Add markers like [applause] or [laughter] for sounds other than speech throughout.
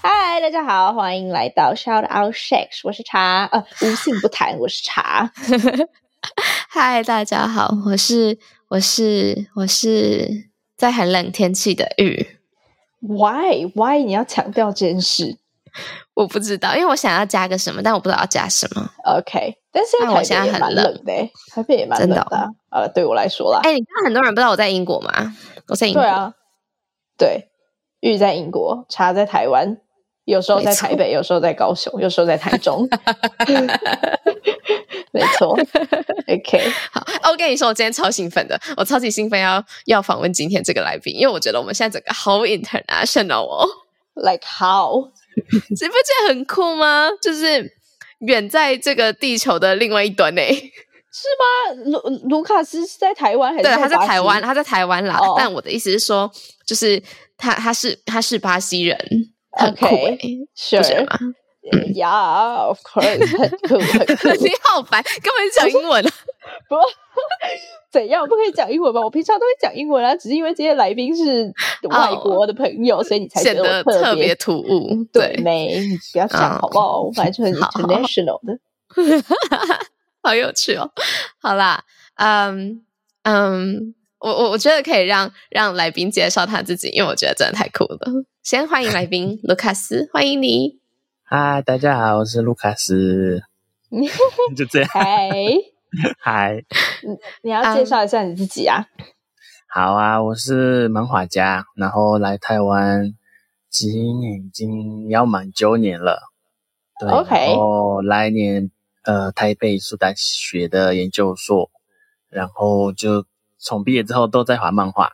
嗨，大家好，欢迎来到 Shout Out Shakes，我是茶，呃，无性不谈，我是茶。[laughs] 嗨，大家好，我是我是我是在很冷天气的玉。Why Why 你要强调这件事？我不知道，因为我想要加个什么，但我不知道要加什么。OK，但是我现在很冷的，台北也蛮冷的。呃、哦，对我来说啦，哎、欸，你看很多人不知道我在英国吗？我在英国。对啊，对，玉在英国，茶在台湾，有时候在台北，有时候在高雄，有时候在台中。[laughs] 没错，OK，好，我跟你说，我今天超兴奋的，我超级兴奋要要访问今天这个来宾，因为我觉得我们现在整个好 international 哦，Like how？你不觉得很酷吗？就是远在这个地球的另外一端呢。[laughs] 是吗？卢卢卡斯是在台湾还是？对，他在台湾，他在台湾啦。Oh. 但我的意思是说，就是他他是他是巴西人，很酷诶，是、okay. 吗？Yeah，of course，很酷很酷。[laughs] 你好烦，根本讲英文啊不。[laughs] 怎样不可以讲英文吗？我平常都会讲英文啊，只是因为今天来宾是外国的朋友，oh, 所以你才觉得我特别突兀。对，没，你不要讲好不好？我反正就很 international 的，[laughs] 好有趣哦。好啦，嗯嗯，我我我觉得可以让让来宾介绍他自己，因为我觉得真的太酷了。先欢迎来宾卢卡斯，欢迎你。嗨，大家好，我是卢卡斯。[laughs] 就这样。[laughs] 嗨。嗨，你你要介绍一下你自己啊？好啊，我是漫画家，然后来台湾今年已经要满九年了。对，OK。然后来年呃台北艺术大学的研究所，然后就从毕业之后都在画漫画。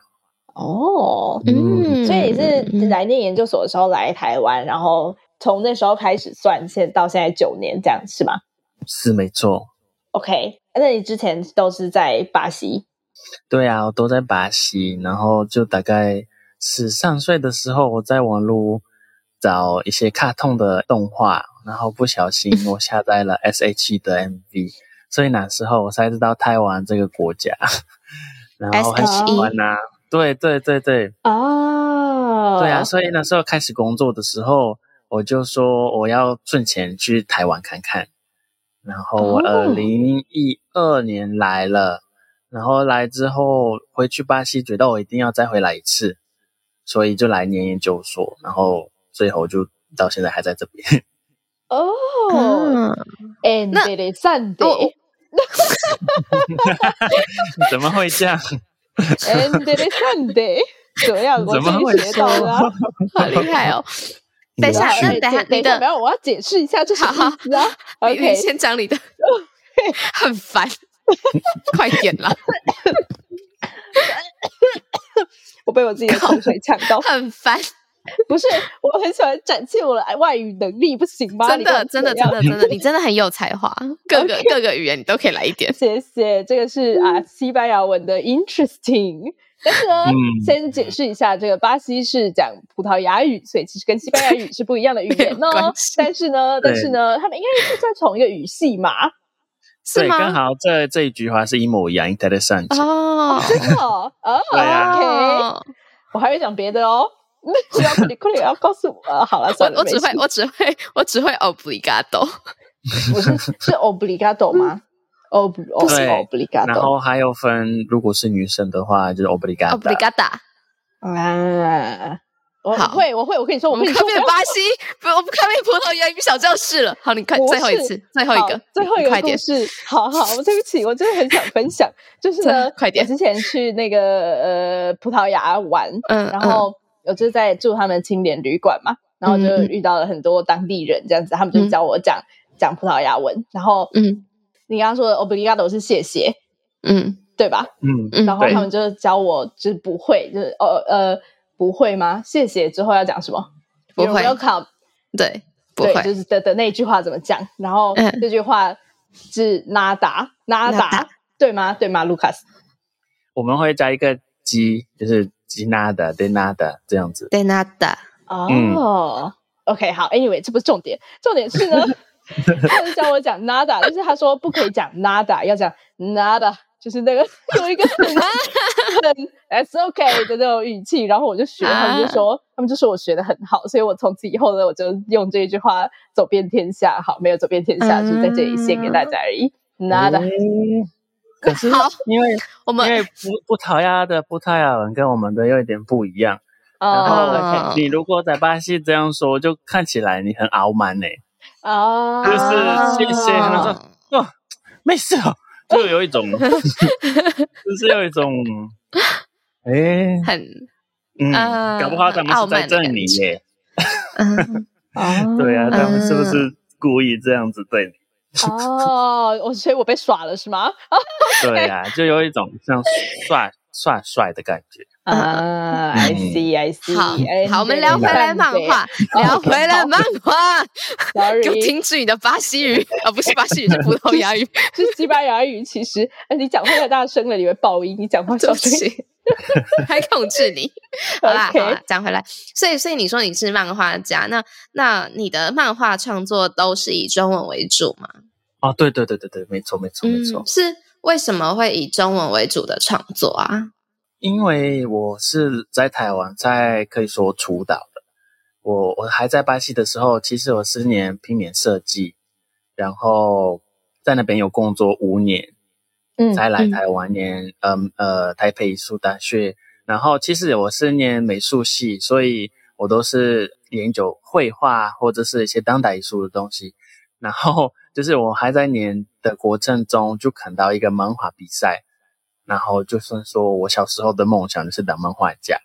哦，嗯，所以你是来念研究所的时候来台湾，然后从那时候开始算，现到现在九年这样是吗？是没错。OK。那你之前都是在巴西？对啊，我都在巴西。然后就大概十三岁的时候，我在网络找一些卡通的动画，然后不小心我下载了 S.H.E 的 MV，所以那时候我才知道台湾这个国家，然后很喜欢呐、啊。对对对对，哦，对啊，所以那时候开始工作的时候，我就说我要赚钱去台湾看看。然后我二零一二年来了，oh. 然后来之后回去巴西，觉得我一定要再回来一次，所以就来念研究所，然后最后就到现在还在这边。[laughs] 哦、oh.，interesante，怎么会这样？interesante，怎么样？怎么会这样？好厉害哦！等一下，那等下你的，没有，我要解释一下这是什么意思啊？OK，先讲你的，[laughs] 很烦，[laughs] 快点啦！我被我自己的口水呛到，很烦。[laughs] 不是，我很喜欢展现我的外语能力，不行吗？真的，真的，真的，真的，你真的很有才华，[laughs] 各个各个语言你都可以来一点。谢谢，这个是啊，西班牙文的 interesting。但是呢，嗯、先解释一下，这个巴西是讲葡萄牙语，所以其实跟西班牙语是不一样的语言哦。[laughs] 但是呢，但是呢，他们应该是在同一个语系嘛？是吗？刚好这这一句话是一模一样，interesting 哦，真的哦，哦对啊，OK，我还会讲别的哦。那只要你快点要告诉我，好了，算了，我只会，我只会，我只会 obligado，我是是 obligado 吗？哦不，哦是 obligado，。然后还有分，如果是女生的话，就是 obligada obligada。啊，我会，我会，我跟你说，我们看遍巴西，不，我们看遍葡萄牙语小教室了。好，你看最后一次，最后一个，最后一个故事。好好，我对不起，我真的很想分享，就是呢，[laughs] 快点。我之前去那个呃葡萄牙玩，嗯，然后我就在住他们青年旅馆嘛，然后就遇到了很多当地人，这样子，他们就教我讲讲葡萄牙文，然后嗯。你刚刚说的 obrigado 是谢谢，嗯，对吧？嗯，然后他们就教我，就是不会，就是呃呃不会吗？谢谢之后要讲什么？不会。Welcome。对，不会。就是的的那句话怎么讲？然后这句话是 nada，nada，对吗？对吗，Lucas？我们会加一个 g，就是。吉纳的，de nada 这样子，de nada。哦，OK，好，Anyway，这不是重点，重点是呢，他是教我讲 nada，但是他说不可以讲 nada，要讲 nada，就是那个有一个很 [laughs] 很 s OK 的那种语气，然后我就学，他们就说，他们就说我学的很好，所以我从此以后呢，我就用这一句话走遍天下。好，没有走遍天下，就是在这里献给大家而已，nada。可是，因为我们因为葡葡萄牙的葡萄牙文跟我们的有一点不一样，然后你如果在巴西这样说，就看起来你很傲慢呢。哦，就是谢谢，他说哦，没事哦，就有一种，[laughs] 就是有一种，哎，很嗯，搞不好他们是在这里耶。[laughs] 对啊，他们是不是故意这样子对你？哦，我所以我被耍了是吗？[laughs] 对呀、啊，[laughs] 就有一种像帅帅帅的感觉啊。I see, I see。好，好，我们聊回来漫画，[laughs] 聊回来漫画。我停止你的巴西语啊，不是巴西语，是葡萄牙语，是西班牙语。其实，哎，你讲话太大声了，你会爆音。你讲话小声，[laughs] 还控制你。[laughs] 好啦，好啦，讲回来。所以，所以你说你是漫画家，那那你的漫画创作都是以中文为主吗？哦，对对对对对，没错没错没错，是为什么会以中文为主的创作啊？因为我是在台湾，在可以说出道的。我我还在巴西的时候，其实我四年平面设计，然后在那边有工作五年，嗯，才来台湾念，嗯呃台北艺术大学。然后其实我是念美术系，所以我都是研究绘画或者是一些当代艺术的东西，然后。就是我还在念的过程中，就看到一个漫画比赛，然后就是说我小时候的梦想就是当漫画家，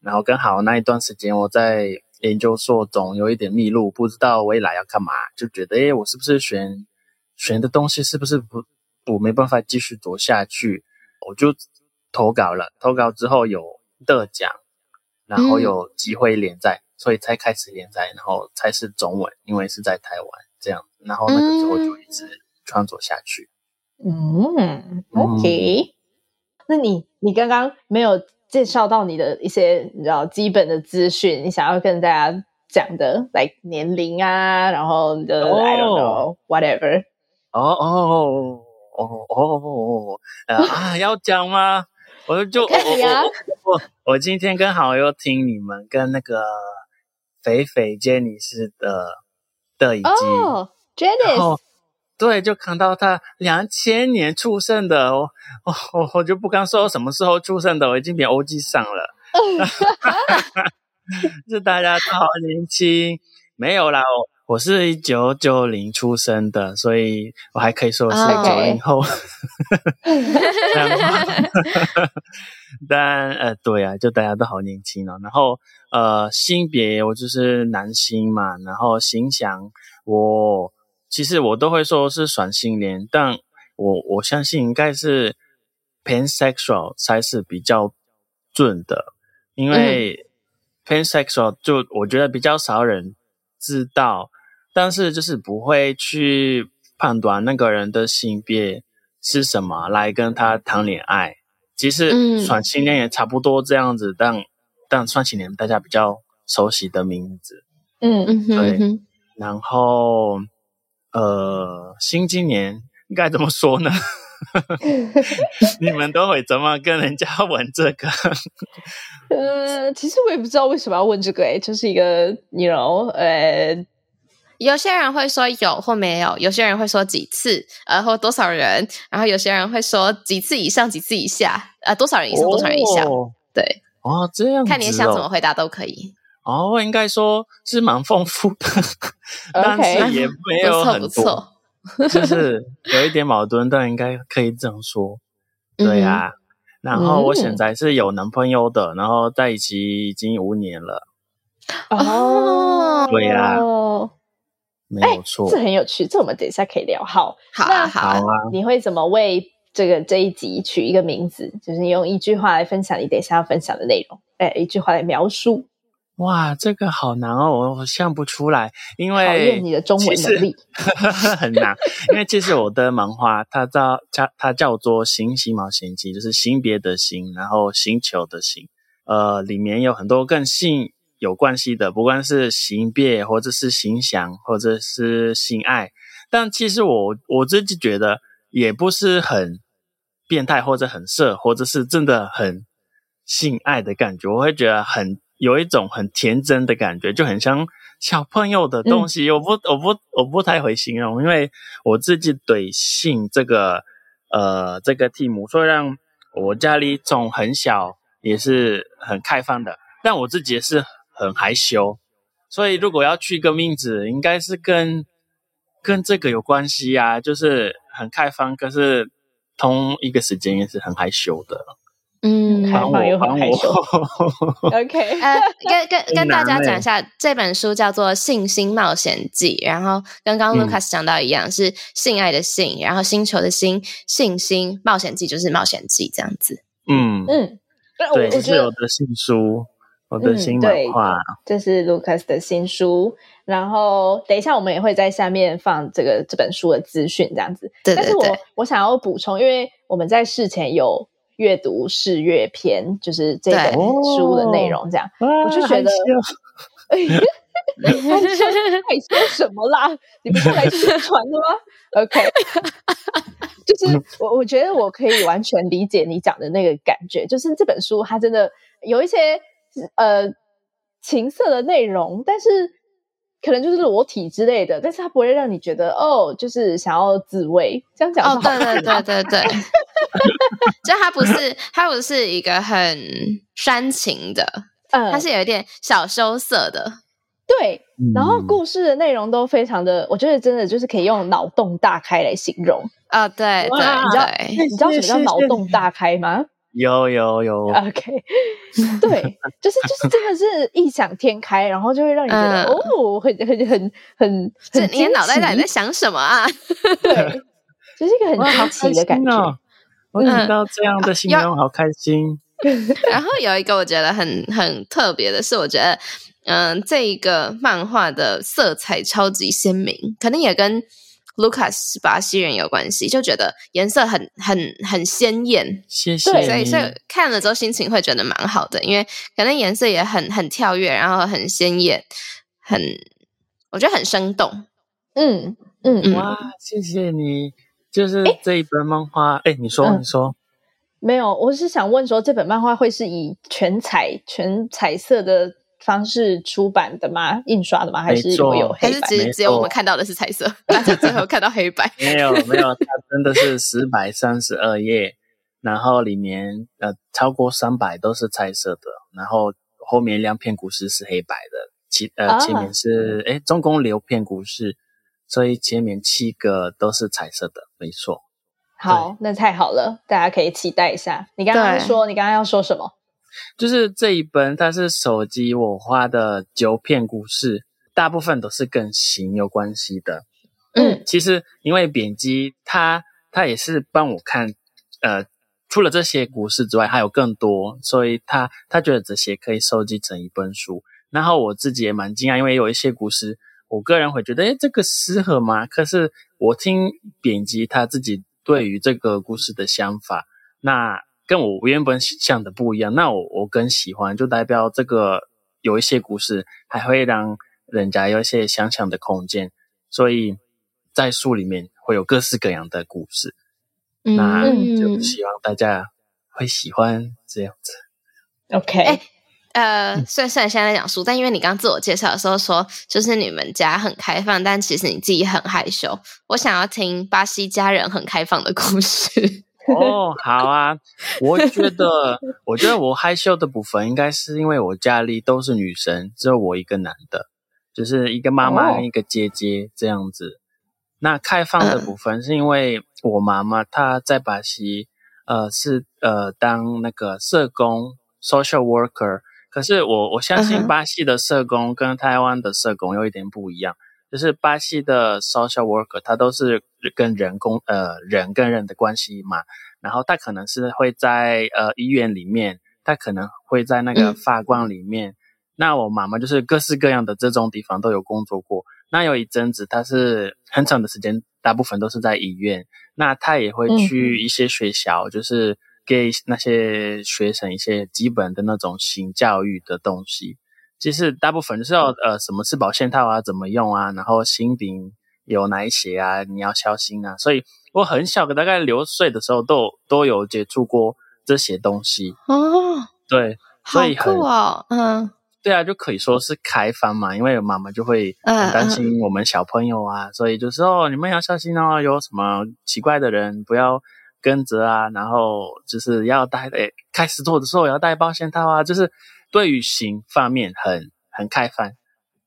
然后刚好那一段时间我在研究所中有一点迷路，不知道未来要干嘛，就觉得诶，我是不是选选的东西是不是不我没办法继续做下去，我就投稿了，投稿之后有得奖，然后有机会连载，嗯、所以才开始连载，然后才是中文，因为是在台湾。这样，然后那个时候就一直创作下去。嗯，OK。嗯、那你你刚刚没有介绍到你的一些你知道基本的资讯，你想要跟大家讲的，like 年龄啊，然后的、oh, I don't know whatever。哦哦哦哦哦，啊，要讲吗？我就可以啊。我我，我今天刚好又听你们跟那个肥肥杰尼斯的。的一集哦，Janice，对，就看到他两千年出生的，我我我就不敢说什么时候出生的，我已经变欧吉上了。[laughs] [laughs] 就大家都好年轻，没有啦，我我是一九九零出生的，所以我还可以说是九零后。[laughs] [laughs] 但呃，对啊，就大家都好年轻哦。然后呃，性别我就是男性嘛。然后形象我其实我都会说是双性恋，但我我相信应该是 pansexual 才是比较准的，因为 pansexual 就我觉得比较少人知道，但是就是不会去判断那个人的性别是什么来跟他谈恋爱。其实双性恋也差不多这样子，嗯、但但双性恋大家比较熟悉的名字，嗯嗯，对。嗯、然后呃，新青年应该怎么说呢？[laughs] 你们都会怎么跟人家问这个？呃，其实我也不知道为什么要问这个，诶，就是一个，you know，呃。有些人会说有或没有，有些人会说几次，然后多少人，然后有些人会说几次以上，几次以下，呃，多少人以上，多少人以下，哦、对，哦，这样看你想怎么回答都可以。哦，我应该说是蛮丰富的，[laughs] 但是也没有很多，不错不错。就是有一点矛盾，但应该可以这样说。对呀、啊，嗯、然后我现在是有男朋友的，然后在一起已经五年了。哦，对呀、啊。没有错，这很有趣，这我们等一下可以聊。好，好啊，好啊。你会怎么为这个这一集取一个名字，就是你用一句话来分享你等一下要分享的内容，哎，一句话来描述。哇，这个好难哦，我想不出来，因为考验你的中文能力，[laughs] 很难。因为其实我的漫画它叫它它叫做《星星冒险记》，就是星别的星，然后星球的星。呃，里面有很多跟性有关系的，不管是性别，或者是形象，或者是性爱。但其实我我自己觉得也不是很变态，或者很色，或者是真的很性爱的感觉。我会觉得很。有一种很天真的感觉，就很像小朋友的东西。嗯、我不，我不，我不太会形容，因为我自己对性这个，呃，这个题目，虽然我家里从很小也是很开放的，但我自己也是很害羞。所以，如果要去一个名字，应该是跟跟这个有关系啊，就是很开放，可是同一个时间也是很害羞的。嗯，开放又很害羞。[laughs] OK，呃，跟跟跟大家讲一下，这本书叫做《信心冒险记》，然后跟刚刚 Lucas 讲到一样，嗯、是性爱的性，然后星球的星，信心冒险记就是冒险记这样子。嗯嗯，对，这是有的新书，我的新漫画，这是 Lucas 的新书。然后等一下我们也会在下面放这个这本书的资讯，这样子。对对对。但是我我想要补充，因为我们在事前有。阅读试阅篇就是这本书的内容，这样、哦、我就觉得，害羞害羞什么啦？你不是来宣传的吗？OK，[laughs] 就是 [laughs] 我我觉得我可以完全理解你讲的那个感觉，就是这本书它真的有一些呃情色的内容，但是。可能就是裸体之类的，但是它不会让你觉得哦，就是想要自慰。这样讲哦，对对对对对，[laughs] 就它不是它不是一个很煽情的，[laughs] 嗯，它是有一点小羞涩的，对。然后故事的内容都非常的，我觉得真的就是可以用脑洞大开来形容啊、哦。对对，你知道你知道什么叫脑洞大开吗？有有有，OK，[laughs] 对，就是就是真的是异想天开，然后就会让你觉得、嗯、哦，很很很很很，你的脑袋在在想什么啊？[laughs] 对，就是一个很好奇的感觉。哦、我听到这样的形容，嗯、好开心。[laughs] 然后有一个我觉得很很特别的是，我觉得嗯，这一个漫画的色彩超级鲜明，可能也跟。Lucas 是巴西人有关系，就觉得颜色很很很鲜艳。谢谢。所以所以看了之后心情会觉得蛮好的，因为可能颜色也很很跳跃，然后很鲜艳，很我觉得很生动。嗯嗯，嗯哇，谢谢你。就是这一本漫画，哎、欸欸，你说、嗯、你说，没有，我是想问说，这本漫画会是以全彩全彩色的。方式出版的吗？印刷的吗？还是有黑白？还是只只有我们看到的是彩色？大家最后看到黑白？[laughs] 没有没有，它真的是四百三十二页，然后里面呃超过三百都是彩色的，然后后面两篇古诗是黑白的，前呃前面是哎、啊、总共六篇古诗，所以前面七个都是彩色的，没错。好，那太好了，大家可以期待一下。你刚刚说，你刚刚要说什么？就是这一本，它是手机我花的九篇故事，大部分都是跟行有关系的。嗯，其实因为编辑他他也是帮我看，呃，除了这些故事之外，还有更多，所以他他觉得这些可以收集成一本书。然后我自己也蛮惊讶，因为有一些故事，我个人会觉得，诶，这个适合吗？可是我听编辑他自己对于这个故事的想法，那。跟我原本想的不一样，那我我更喜欢，就代表这个有一些故事还会让人家有一些想象的空间，所以在书里面会有各式各样的故事，嗯、那就希望大家会喜欢这样子。OK，哎，呃，虽然虽然现在在讲书，但因为你刚刚自我介绍的时候说，就是你们家很开放，但其实你自己很害羞，我想要听巴西家人很开放的故事。哦，好啊！我觉得，[laughs] 我觉得我害羞的部分应该是因为我家里都是女生，只有我一个男的，就是一个妈妈跟一个姐姐这样子。那开放的部分是因为我妈妈她在巴西，呃，是呃当那个社工 （social worker）。可是我我相信巴西的社工跟台湾的社工有一点不一样。就是巴西的 social worker，他都是跟人工呃人跟人的关系嘛，然后他可能是会在呃医院里面，他可能会在那个发光里面。嗯、那我妈妈就是各式各样的这种地方都有工作过。那有一阵子，她是很长的时间，大部分都是在医院。那她也会去一些学校，嗯、就是给那些学生一些基本的那种性教育的东西。其实大部分就是要呃，什么是保险套啊，怎么用啊，然后性病有哪一些啊，你要小心啊。所以我很小，大概六岁的时候都都有接触过这些东西哦。对，所以很好嗯。对啊，就可以说是开放嘛，因为妈妈就会很担心我们小朋友啊，uh, uh. 所以就说哦，你们要小心哦，有什么奇怪的人不要跟着啊，然后就是要带，诶，开始做的时候要带保险套啊，就是对于性方面很很开放。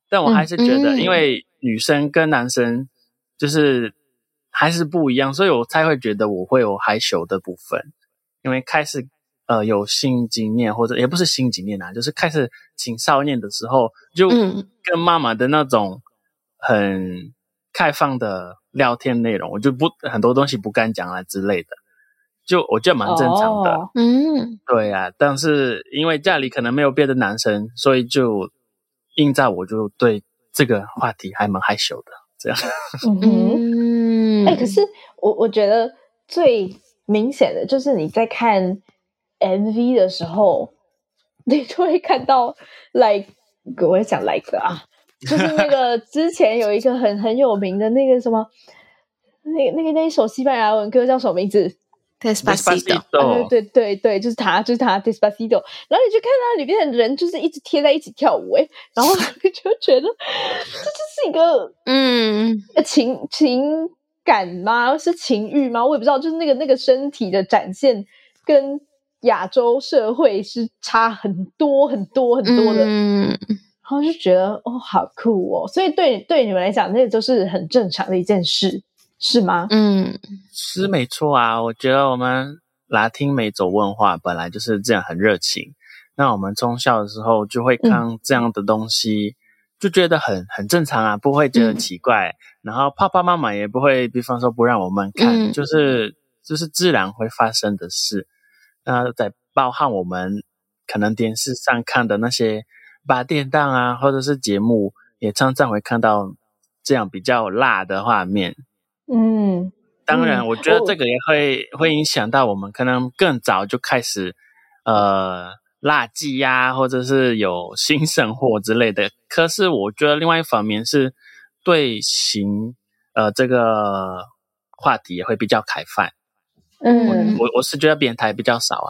但我还是觉得，因为女生跟男生就是还是不一样，所以我才会觉得我会有害羞的部分，因为开始。呃，有性经验或者也不是性经验啊，就是开始青少年的时候，就跟妈妈的那种很开放的聊天内容，我就不很多东西不敢讲啊之类的，就我觉得蛮正常的。哦、嗯，对啊，但是因为家里可能没有别的男生，所以就映在我就对这个话题还蛮害羞的。这样，嗯，哎、欸，可是我我觉得最明显的就是你在看。MV 的时候，你就会看到，like，我也想 like 啊，就是那个之前有一个很很有名的那个什么，那那个那一首西班牙文歌叫什么名字？Despacito。啊、对对对对，就是他，就是他，Despacito。然后你就看到里面的人就是一直贴在一起跳舞，哎，然后你 [laughs] 就觉得这就是一个嗯情情感吗？是情欲吗？我也不知道，就是那个那个身体的展现跟。亚洲社会是差很多很多很多的，嗯，然后就觉得哦，好酷哦，所以对对你们来讲，那个都是很正常的一件事，是吗？嗯，是没错啊。我觉得我们拉丁美洲文化本来就是这样，很热情。那我们从小的时候就会看这样的东西，嗯、就觉得很很正常啊，不会觉得奇怪。嗯、然后爸爸妈妈也不会，比方说不让我们看，嗯、就是就是自然会发生的事。那在包含我们可能电视上看的那些八点档啊，或者是节目，也常常会看到这样比较辣的画面。嗯，当然，我觉得这个也会、嗯、会影响到我们，可能更早就开始呃辣鸡呀，或者是有新生活之类的。可是我觉得另外一方面是对性呃这个话题也会比较开放。嗯，我我是觉得变态比较少啊。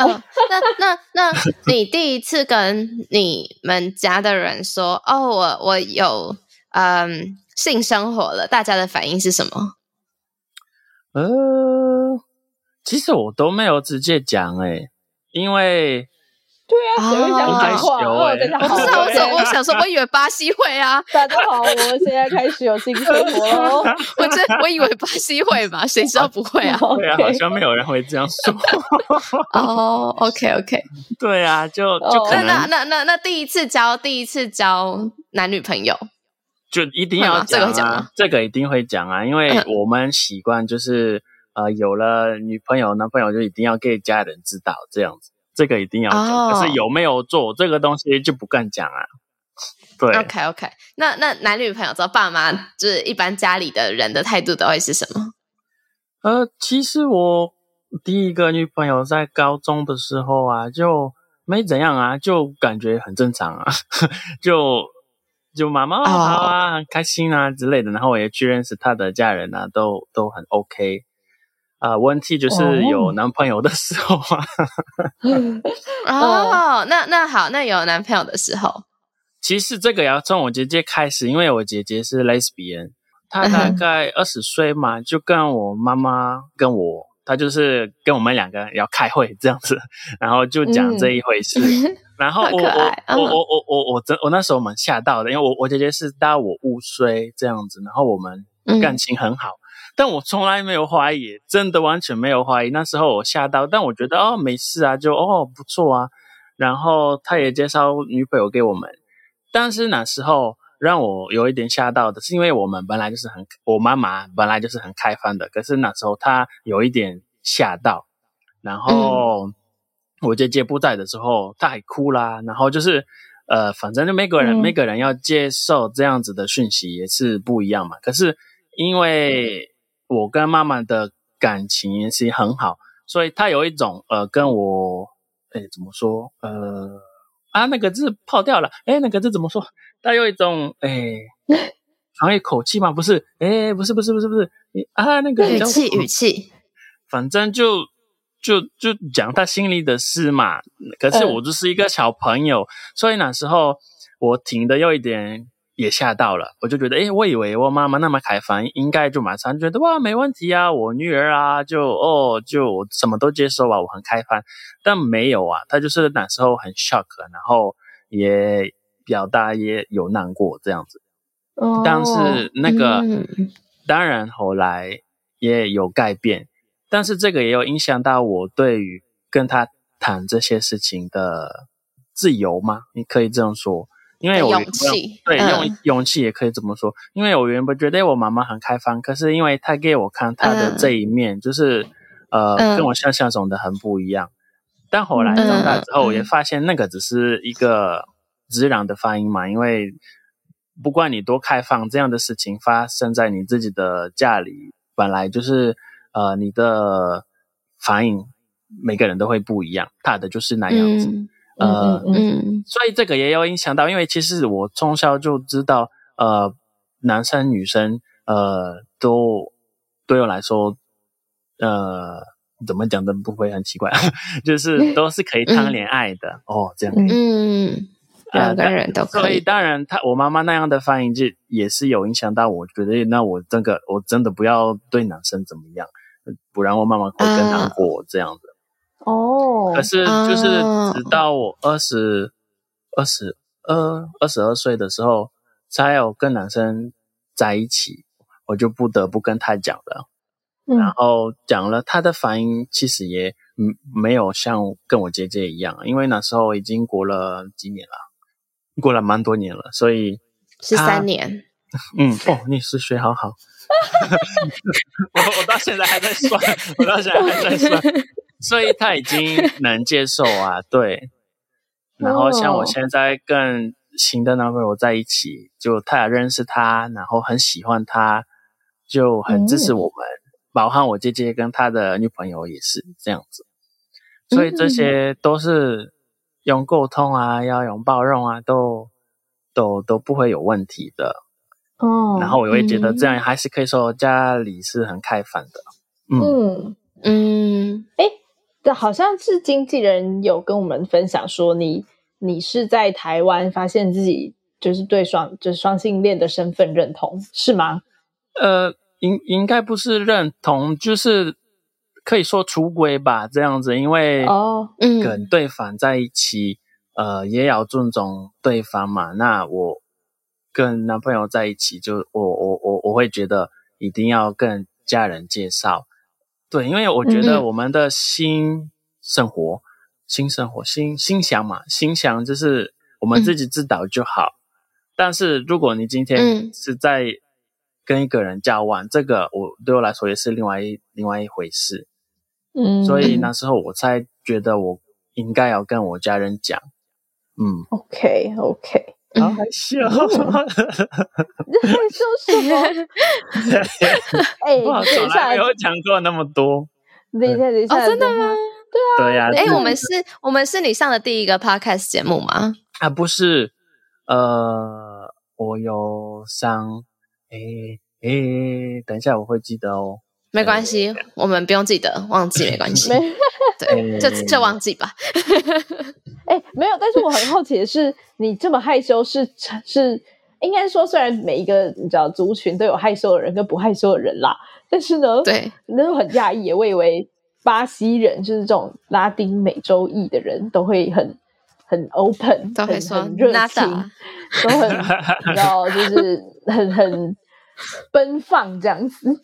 [laughs] 哦，那那那你第一次跟你们家的人说，哦，我我有嗯性生活了，大家的反应是什么？呃，其实我都没有直接讲诶，因为。对啊，谁会讲假话？哦，等一下，不是啊，我想，我想说，[laughs] 我以为巴西会啊。大家好，我们现在开始有性生活哦。[laughs] 我这我以为巴西会嘛，[laughs] 谁知道不会啊？对啊，好像没有人会这样说。哦，OK，OK。对啊，就就可能那那那那第一次交第一次交男女朋友，就一定要这个讲啊，这个一定会讲啊，因为我们习惯就是呃，有了女朋友男朋友就一定要给家人知道这样子。这个一定要讲，oh. 可是有没有做这个东西就不敢讲啊。对，OK OK，那那男女朋友之后，爸妈就是一般家里的人的态度都会是什么？呃，其实我第一个女朋友在高中的时候啊，就没怎样啊，就感觉很正常啊，[laughs] 就就妈妈好啊，很开心啊之类的，然后我也去认识她的家人啊，都都很 OK。啊、呃，问题就是有男朋友的时候啊。哦，[laughs] 那那好，那有男朋友的时候，其实这个要从我姐姐开始，因为我姐姐是 lesbian，她大概 [laughs] 二十岁嘛，就跟我妈妈跟我，她就是跟我们两个要开会这样子，然后就讲这一回事。嗯、然后我我我我我我我真我那时候蛮吓到的，因为我我姐姐是大我五岁这样子，然后我们感情很好。嗯但我从来没有怀疑，真的完全没有怀疑。那时候我吓到，但我觉得哦，没事啊，就哦不错啊。然后他也介绍女朋友给我们，但是那时候让我有一点吓到的是，因为我们本来就是很，我妈妈本来就是很开放的，可是那时候她有一点吓到，然后。嗯我姐姐不在的时候，她还哭啦。然后就是，呃，反正就每个人、嗯、每个人要接受这样子的讯息也是不一样嘛。可是因为我跟妈妈的感情也是很好，所以她有一种呃跟我，哎，怎么说？呃啊，那个字泡掉了。哎，那个字怎么说？她有一种哎，好像有口气嘛？不是，哎，不是，不是，不是，不是。啊，那个语气，语气，反正就。就就讲他心里的事嘛，可是我就是一个小朋友，嗯、所以那时候我听的有一点也吓到了，我就觉得，诶，我以为我妈妈那么开放，应该就马上觉得哇，没问题啊，我女儿啊，就哦，就什么都接受啊，我很开放，但没有啊，他就是那时候很 shock，然后也表达也有难过这样子，哦、但是那个、嗯、当然后来也有改变。但是这个也有影响到我对于跟他谈这些事情的自由吗？你可以这样说，因为我勇气，对，用勇气也可以这么说。嗯、因为我原本觉得我妈妈很开放，可是因为她给我看她的这一面，嗯、就是呃，嗯、跟我想象中的很不一样。但后来长大之后，我也发现那个只是一个自然的反应嘛，因为不管你多开放，这样的事情发生在你自己的家里，本来就是。呃，你的反应每个人都会不一样，他的就是那样子。嗯、呃，嗯，嗯，所以这个也有影响到，因为其实我从小就知道，呃，男生女生，呃，都对我来说，呃，怎么讲都不会很奇怪，就是都是可以谈恋爱的、嗯、哦，这样。嗯，两个人都可以。所以当然，他我妈妈那样的反应就也是有影响到我，觉得那我这个我真的不要对男生怎么样。不然我妈妈会更难过这样子哦。可是就是直到我二十二十二二十二岁的时候，才有跟男生在一起，我就不得不跟他讲了。嗯、然后讲了，他的反应其实也没有像跟我姐姐一样，因为那时候已经过了几年了，过了蛮多年了，所以十三年。[laughs] 嗯哦，你数学好好。[laughs] 我我到现在还在算，我到现在还在算，所以他已经能接受啊，对。然后像我现在跟新的男朋友在一起，就他也认识他，然后很喜欢他，就很支持我们，包含我姐姐跟他的女朋友也是这样子。所以这些都是用沟通啊，要用包容啊，都都都不会有问题的。哦，然后我会觉得这样还是可以说家里是很开放的。嗯嗯，哎、嗯，这好像是经纪人有跟我们分享说你，你你是在台湾发现自己就是对双就是双性恋的身份认同是吗？呃，应应该不是认同，就是可以说出轨吧，这样子，因为哦，嗯，跟对方在一起，呃，也要尊重对方嘛。那我。跟男朋友在一起，就我我我我会觉得一定要跟家人介绍，对，因为我觉得我们的新生活、嗯、新生活、新新想嘛，新想就是我们自己知道就好。嗯、但是如果你今天是在跟一个人交往，嗯、这个我对我来说也是另外一另外一回事。嗯，所以那时候我才觉得我应该要跟我家人讲。嗯，OK OK。好害羞，[laughs] 害羞什么？哎，[laughs] 从来没有讲过那么多。等一下，等一下，真的吗？对啊，对呀。哎，我们是，我们是你上的第一个 podcast 节目吗？啊，不是，呃，我有上，哎哎，等一下我会记得哦。没关系，我们不用记得，忘记没关系。[laughs] 对，就就忘记吧。哎、欸，没有，但是我很好奇的是，你这么害羞是，是是应该说，虽然每一个你知道族群都有害羞的人跟不害羞的人啦，但是呢，对，那种很讶异，我以为巴西人就是这种拉丁美洲裔的人都会很很 open，都会说很热情，都很 [laughs] 你知道，就是很很奔放这样子。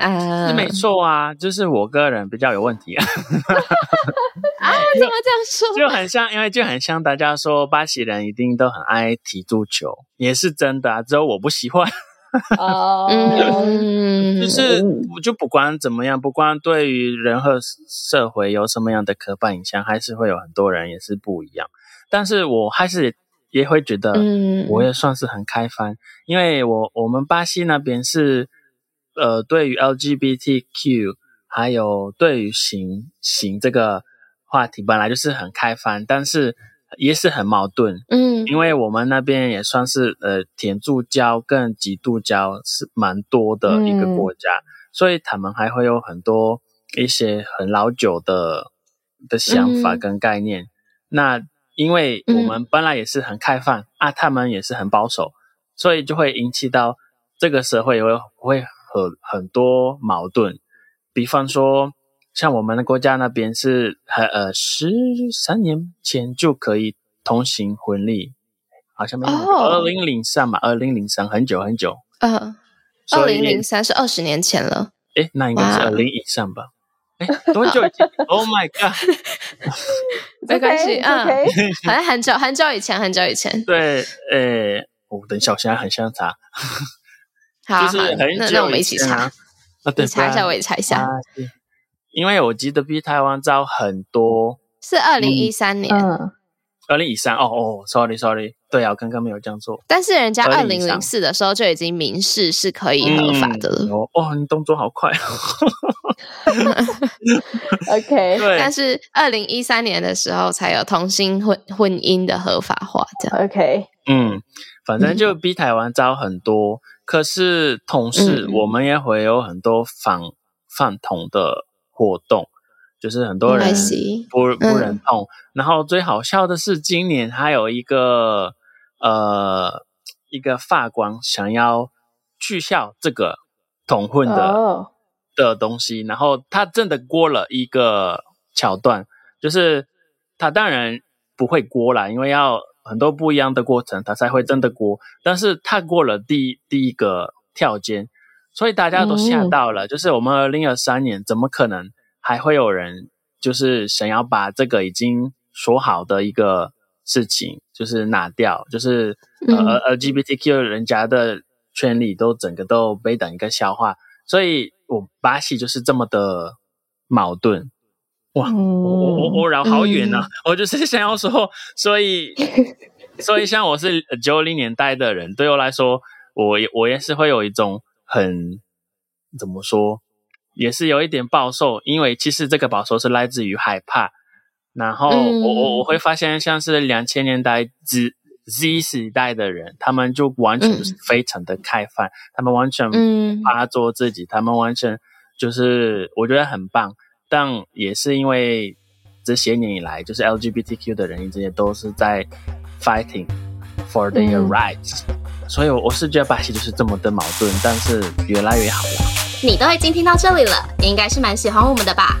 啊，是没错啊，就是我个人比较有问题啊。啊，怎么这样说？就很像，因为就很像大家说巴西人一定都很爱踢足球，也是真的啊，只有我不喜欢。哦，[laughs] 就是就不管怎么样，不管对于人和社会有什么样的刻板印象，还是会有很多人也是不一样。但是我还是。也会觉得，我也算是很开放，嗯、因为我我们巴西那边是，呃，对于 LGBTQ 还有对于行行这个话题本来就是很开放，但是也是很矛盾，嗯，因为我们那边也算是呃天主教跟基督教是蛮多的一个国家，嗯、所以他们还会有很多一些很老旧的的想法跟概念，嗯、那。因为我们本来也是很开放、嗯、啊，他们也是很保守，所以就会引起到这个社会会会很很多矛盾。比方说，像我们的国家那边是很呃十三年前就可以同行婚礼，好像没有二零零三吧，二零零三很久很久。嗯，二零零三是二十年前了。诶，那应该是二零以上吧。诶，多久以前？Oh my god！[laughs] 没关系，嗯，好像很久很久以前，很久以前。对，诶，我等一下，我现在很想查。好，就是那那我们一起查。啊，对，查一下，我也查一下。因为我记得比台湾招很多，是二零一三年。二零一三，哦哦，sorry，sorry，对啊，我刚刚没有这样做。但是人家二零零四的时候就已经明示是可以合法的了。哦，你动作好快。[laughs] OK，对。但是二零一三年的时候才有同性婚婚姻的合法化，这样。OK，嗯，反正就 [laughs] 比台湾招很多。嗯、可是同时，我们也会有很多反反同的活动。就是很多人不不认同，嗯、然后最好笑的是，今年还有一个呃一个法官想要去笑这个同婚的、哦、的东西，然后他真的过了一个桥段，就是他当然不会过啦，因为要很多不一样的过程，他才会真的过，但是他过了第第一个跳尖，所以大家都吓到了，嗯、就是我们二零二三年怎么可能？还会有人就是想要把这个已经说好的一个事情，就是拿掉，就是、嗯、呃 LGBTQ 人家的权利都整个都被等一个消化，所以我巴西就是这么的矛盾。哇，嗯、我我我绕好远啊！嗯、[laughs] 我就是想要说，所以所以像我是九零年代的人，对我来说，我我也是会有一种很怎么说？也是有一点暴瘦，因为其实这个暴瘦是来自于害怕。然后我我我会发现，像是两千年代 Z Z 时代的人，他们就完全就是非常的开放，嗯、他们完全怕做自己，嗯、他们完全就是我觉得很棒。但也是因为这些年以来，就是 LGBTQ 的人这些都是在 fighting for their rights，、嗯、所以我是觉得巴西就是这么的矛盾，但是越来越好了。你都已经听到这里了，应该是蛮喜欢我们的吧？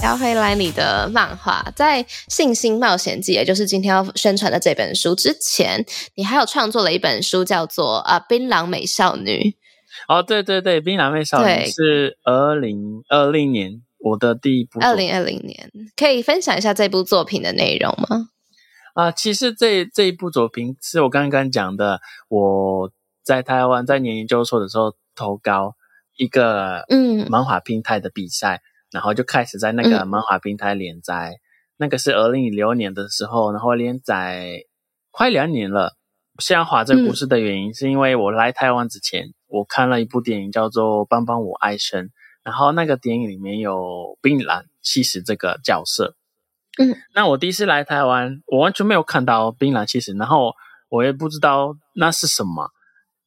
聊回来，你的漫画在《信心冒险记》，也就是今天要宣传的这本书之前，你还有创作了一本书，叫做《啊槟榔美少女》。哦，对对对，《槟榔美少女》是二零二零年我的第一部。二零二零年，可以分享一下这部作品的内容吗？啊、呃，其实这这一部作品是我刚刚讲的，我在台湾在念研究所的时候投稿一个嗯漫画平台的比赛。嗯然后就开始在那个漫画平台连载，嗯、那个是二零一六年的时候，然后连载快两年了。想画这个故事的原因，是因为我来台湾之前，嗯、我看了一部电影叫做《帮帮我爱神》，然后那个电影里面有槟榔西施这个角色。嗯，那我第一次来台湾，我完全没有看到槟榔西施，然后我也不知道那是什么。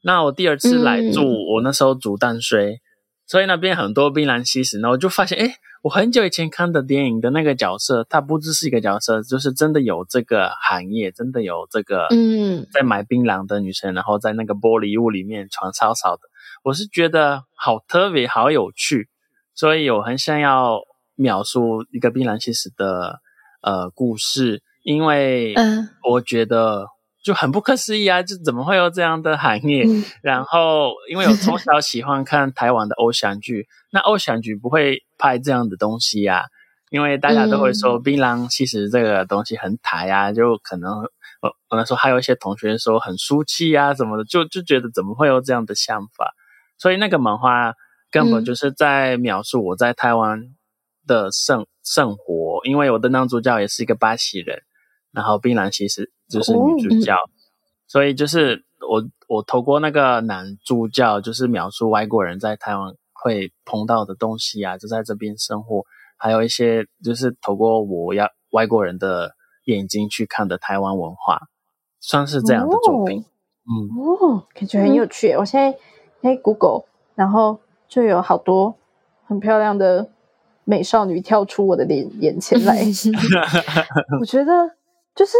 那我第二次来住，嗯、我那时候住淡水。所以那边很多槟榔西施，然后我就发现，哎，我很久以前看的电影的那个角色，他不只是一个角色，就是真的有这个行业，真的有这个嗯，在买槟榔的女生，然后在那个玻璃屋里面穿骚骚的，我是觉得好特别，好有趣，所以我很想要描述一个槟榔西施的呃故事，因为我觉得。就很不可思议啊！就怎么会有这样的行业？嗯、[laughs] 然后，因为我从小喜欢看台湾的偶像剧，那偶像剧不会拍这样的东西呀、啊，因为大家都会说槟榔其实这个东西很台啊，就可能我我那时候还有一些同学说很俗气啊什么的，就就觉得怎么会有这样的想法？所以那个漫画根本就是在描述我在台湾的生生活，因为我的男主角也是一个巴西人。然后槟榔其实就是女主角，哦、所以就是我我透过那个男主角，就是描述外国人在台湾会碰到的东西啊，就在这边生活，还有一些就是透过我要外国人的眼睛去看的台湾文化，算是这样的作品。哦、嗯哦，感觉很有趣。我现在在 Google，然后就有好多很漂亮的美少女跳出我的脸眼前来，[laughs] 我觉得。就是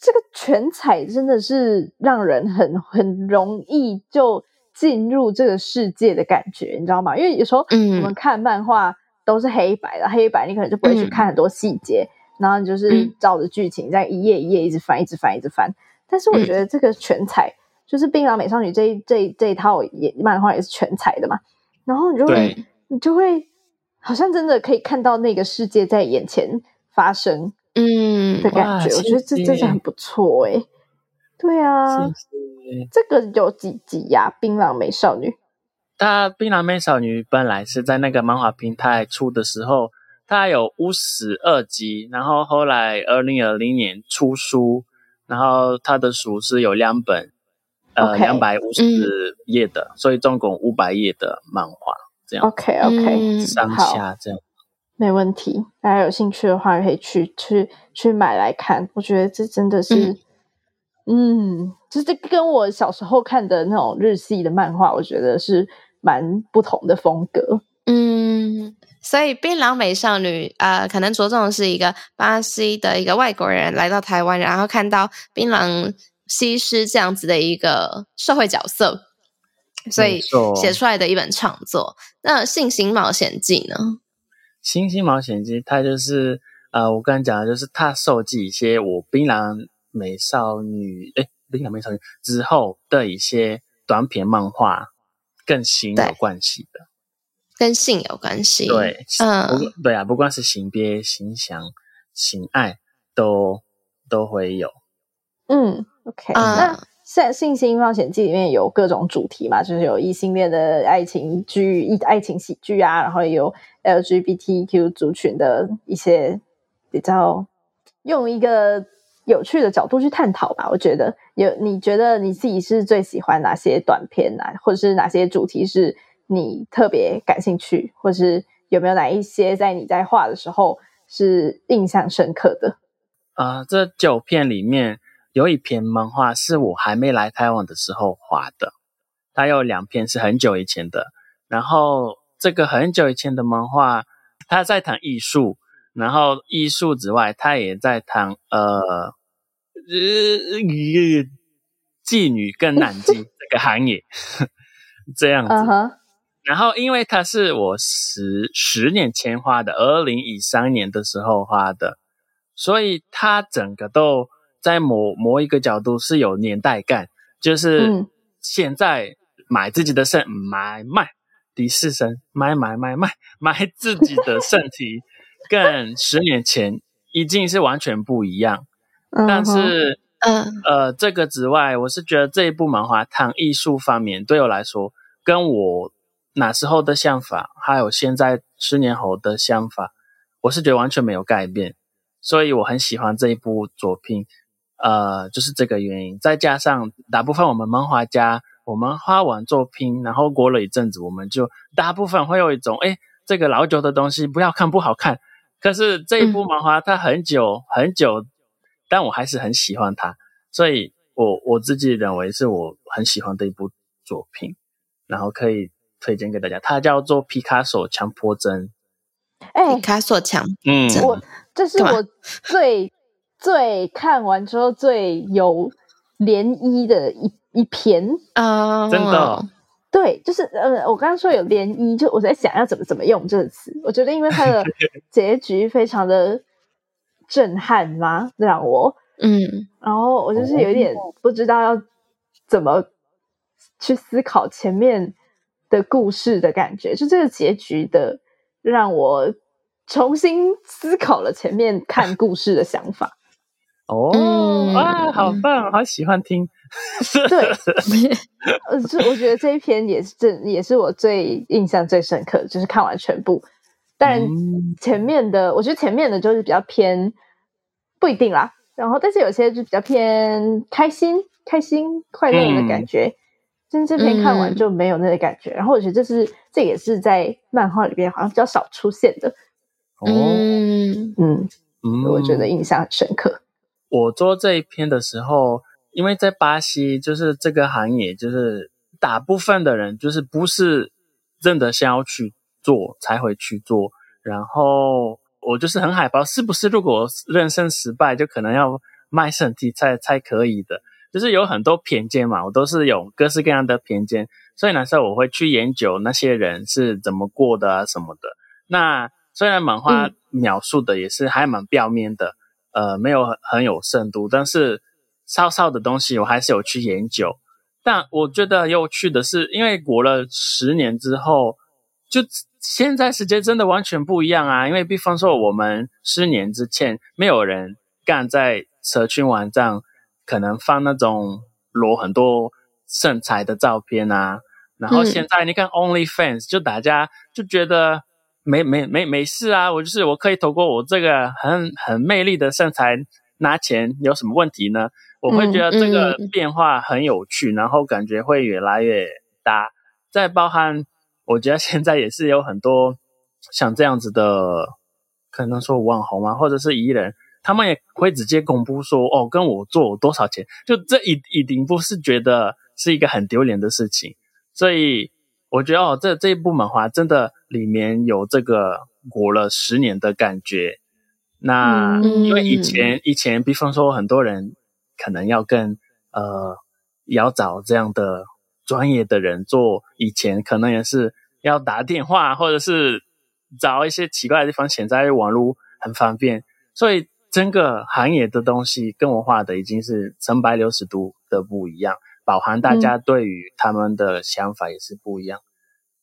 这个全彩真的是让人很很容易就进入这个世界的感觉，你知道吗？因为有时候我们看漫画都是黑白的，嗯、黑白你可能就不会去看很多细节，嗯、然后你就是照着剧情在一页一页一直翻，一直翻，一直翻。但是我觉得这个全彩，嗯、就是《槟榔美少女》这一这一这一套也漫画也是全彩的嘛，然后你就会你就会好像真的可以看到那个世界在眼前发生。嗯的感觉，我觉得这真的很不错诶。对啊，这个有几集呀？《槟榔美少女》它《槟榔美少女》本来是在那个漫画平台出的时候，它有五十二集，然后后来二零二零年出书，然后它的书是有两本，呃，两百五十页的，所以总共五百页的漫画这样。OK OK，上下这样。没问题，大家有兴趣的话可以去去去买来看。我觉得这真的是，嗯，嗯，就是跟我小时候看的那种日系的漫画，我觉得是蛮不同的风格。嗯，所以《槟榔美少女》呃，可能着重的是一个巴西的一个外国人来到台湾，然后看到槟榔西施这样子的一个社会角色，所以写出来的一本创作。那《性行冒险记》呢？《星星冒险记》，它就是呃，我刚才讲的就是它收集一些我槟榔美少女，哎，槟榔美少女之后的一些短篇漫画，跟性有关系的，跟性有关系。对，嗯，对啊，不管是性别、形象、性爱，都都会有。嗯，OK，嗯，那。在《信心冒险记》里面有各种主题嘛，就是有异性恋的爱情剧、爱情喜剧啊，然后也有 LGBTQ 族群的一些比较用一个有趣的角度去探讨吧。我觉得有，你觉得你自己是最喜欢哪些短片啊，或者是哪些主题是你特别感兴趣，或者是有没有哪一些在你在画的时候是印象深刻的？啊、这九片里面。有一篇漫画是我还没来台湾的时候画的，它有两篇是很久以前的。然后这个很久以前的漫画，它在谈艺术，然后艺术之外，它也在谈呃呃妓女跟男妓这个行业这样子。Uh huh. 然后因为它是我十十年前画的，二零一三年的时候画的，所以它整个都。在某某一个角度是有年代感，就是现在买自己的身、嗯、买卖第四声买买买买买自己的身体，跟十年前已经是完全不一样。但是，嗯呃，这个之外，我是觉得这一部漫画谈艺术方面，对我来说，跟我那时候的想法，还有现在十年后的想法，我是觉得完全没有改变，所以我很喜欢这一部作品。呃，就是这个原因，再加上大部分我们漫画家，我们画完作品，然后过了一阵子，我们就大部分会有一种，哎，这个老旧的东西不要看，不好看。可是这一部漫画它很久很久，但我还是很喜欢它，所以我我自己认为是我很喜欢的一部作品，然后可以推荐给大家，它叫做皮卡索强迫症。哎，皮卡索强，嗯，我这是我最最看完之后最有涟漪的一一篇啊，真的。对，就是呃，我刚刚说有涟漪，就我在想要怎么怎么用这个词。我觉得因为它的 [laughs] 结局非常的震撼嘛，让我嗯，然后我就是有一点不知道要怎么去思考前面的故事的感觉，就这个结局的让我重新思考了前面看故事的想法。哦，哇，好棒，好喜欢听。对，呃，就我觉得这一篇也是这也是我最印象最深刻的，就是看完全部。当然前面的，嗯、我觉得前面的就是比较偏不一定啦。然后，但是有些就比较偏开心、开心、快乐的感觉。但、嗯、这篇看完就没有那个感觉。嗯、然后我觉得这是这也是在漫画里边好像比较少出现的。哦，嗯嗯，嗯我觉得印象很深刻。我做这一篇的时候。因为在巴西，就是这个行业，就是大部分的人就是不是真的想要去做才会去做。然后我就是很害怕，是不是如果人生失败，就可能要卖身体才才可以的？就是有很多偏见嘛，我都是有各式各样的偏见，所以那时候我会去研究那些人是怎么过的啊什么的。那虽然漫画描述的也是还蛮表面的，嗯、呃，没有很很有深度，但是。稍稍的东西我还是有去研究，但我觉得有趣的是，因为过了十年之后，就现在世界真的完全不一样啊！因为比方说，我们十年之前没有人敢在社群网站可能放那种裸很多身材的照片啊，然后现在你看 OnlyFans，就大家就觉得没没没没事啊，我就是我可以透过我这个很很魅力的身材拿钱，有什么问题呢？我会觉得这个变化很有趣，嗯嗯、然后感觉会越来越大。再包含，我觉得现在也是有很多像这样子的，可能说网红啊，或者是艺人，他们也会直接公布说，哦，跟我做多少钱，就这一一定不是觉得是一个很丢脸的事情。所以我觉得哦，这这一部漫画真的里面有这个过了十年的感觉。那因为以前、嗯、以前，比方说很多人。可能要跟呃，要找这样的专业的人做。以前可能也是要打电话，或者是找一些奇怪的地方。现在网络很方便，所以整个行业的东西跟我画的已经是三百六十度的不一样，包含大家对于他们的想法也是不一样。嗯、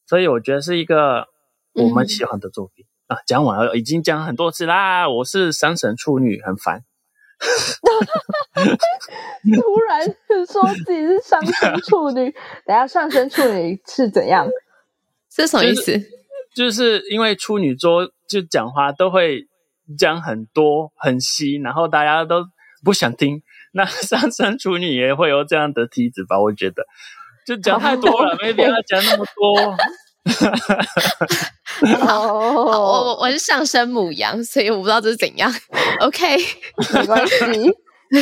所以我觉得是一个我们喜欢的作品、嗯、啊。讲完了，已经讲很多次啦。我是三神处女，很烦。[laughs] 突然说自己是上升 [laughs] 处女，等下上升处女是怎样？是什么意思？就是、就是因为处女座就讲话都会讲很多很细，然后大家都不想听。那上升处女也会有这样的梯子吧？我觉得就讲太多了，没必要讲那么多。[laughs] 哦，我我是上升母羊，所以我不知道这是怎样。[laughs] OK，没关系，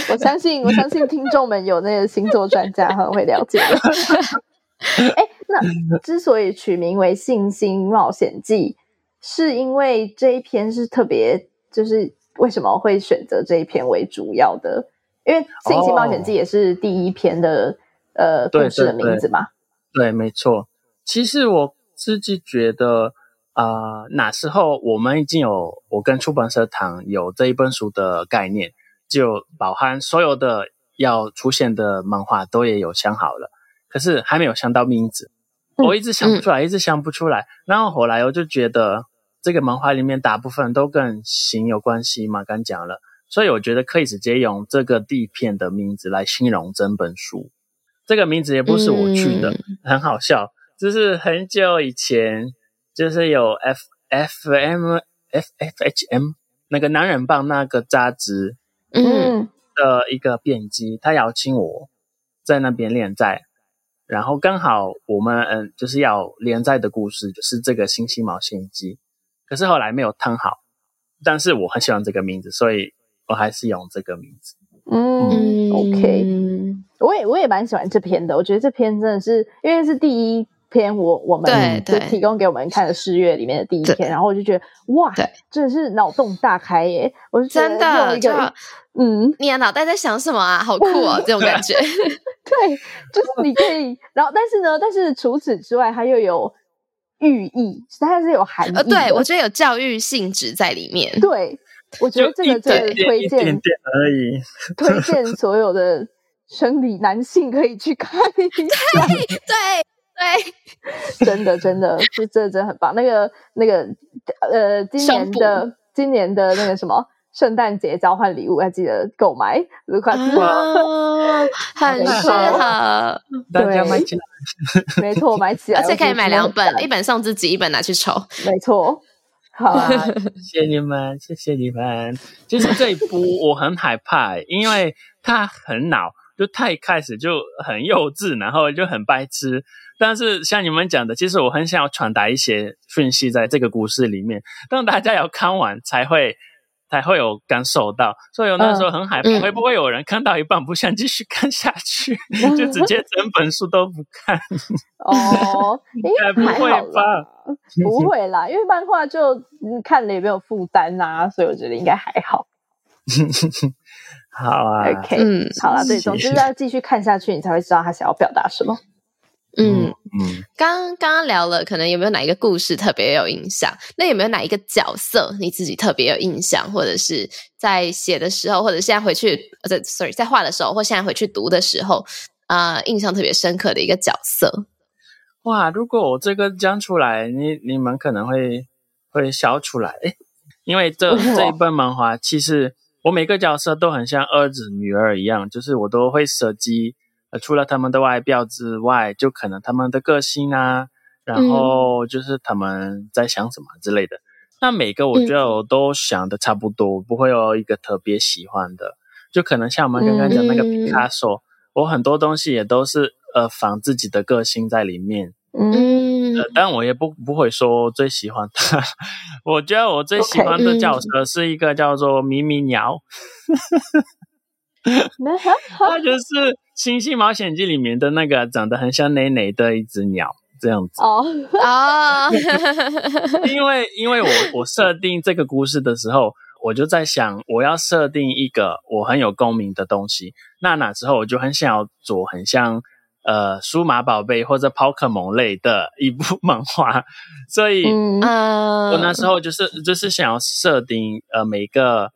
我相信我相信听众们有那个星座专家很会了解的。[laughs] 哎，那之所以取名为《信心冒险记》，是因为这一篇是特别，就是为什么会选择这一篇为主要的？因为《信心冒险记》也是第一篇的、哦、呃故事的名字嘛。对，对，对，没错。其实我。自己觉得啊、呃，那时候我们已经有我跟出版社谈有这一本书的概念，就包含所有的要出现的漫画都也有想好了，可是还没有想到名字，我一直想不出来，嗯、一直想不出来。然后后来我就觉得这个漫画里面大部分都跟形有关系嘛，刚讲了，所以我觉得可以直接用这个地片的名字来形容整本书。这个名字也不是我取的，嗯、很好笑。就是很久以前，就是有 F F M F F H M 那个男人帮那个杂志，嗯，的一个编辑，他邀请我在那边连载，然后刚好我们嗯就是要连载的故事就是这个《星星毛线机》，可是后来没有烫好，但是我很喜欢这个名字，所以我还是用这个名字。嗯，嗯，OK，我也我也蛮喜欢这篇的，我觉得这篇真的是因为是第一。篇我我们就提供给我们看的试阅里面的第一篇，然后我就觉得哇，真的是脑洞大开耶！我就觉得有一个真的，嗯，你的脑袋在想什么啊？好酷哦，[laughs] 这种感觉。[laughs] 对，就是你可以，然后但是呢，但是除此之外，它又有寓意，它是有含义。呃，对，我觉得有教育性质在里面。对，我觉得这个真的推荐，一点点而已，推荐所有的生理男性可以去看一下。对对。对，[laughs] 真的真的，是这真的很棒。那个那个呃，今年的今年的那个什么圣诞节交换礼物，还记得购买卢卡斯吗？很适合，[laughs] 大家买起来。[laughs] 没错，买起来，而且可以买两本，一本送自己，一本拿去抽。没错，好啊，谢谢你们，谢谢你们。其实这一部我很害怕，因为它很老，就他一开始就很幼稚，然后就很白痴。但是像你们讲的，其实我很想要传达一些讯息在这个故事里面，让大家要看完才会 [laughs] 才会有感受到。所以我那时候很害怕，嗯、会不会有人看到一半不想继续看下去，嗯、[laughs] 就直接整本书都不看？哦，应该不会吧？不会啦，因为漫画就看了也没有负担呐，所以我觉得应该还好。[laughs] 好啊，OK，嗯，好了，对，总之要继续看下去，你才会知道他想要表达什么。嗯嗯，刚刚刚聊了，可能有没有哪一个故事特别有印象？那有没有哪一个角色你自己特别有印象，或者是在写的时候，或者现在回去，呃，sorry，在画的时候，或现在回去读的时候，啊、呃，印象特别深刻的一个角色？哇，如果我这个讲出来，你你们可能会会笑出来，诶，因为这这一本漫画，其实我每个角色都很像儿子女儿一样，就是我都会设计。呃，除了他们的外表之外，就可能他们的个性啊，然后就是他们在想什么之类的。嗯、那每个我觉得我都想的差不多，嗯、不会有一个特别喜欢的。就可能像我们刚刚讲那个皮卡索，嗯、我很多东西也都是呃仿自己的个性在里面。嗯，呃，但我也不不会说最喜欢他。[laughs] 我觉得我最喜欢的角色是一个叫做咪咪鸟。[laughs] 它就是《星际冒险记》里面的那个长得很像奶奶的一只鸟，这样子。哦哦，[laughs] 因为因为我我设定这个故事的时候，我就在想，我要设定一个我很有共鸣的东西。那那时候我就很想要做很像呃数码宝贝或者宝可梦类的一部漫画，所以嗯，我那时候就是就是想要设定呃每个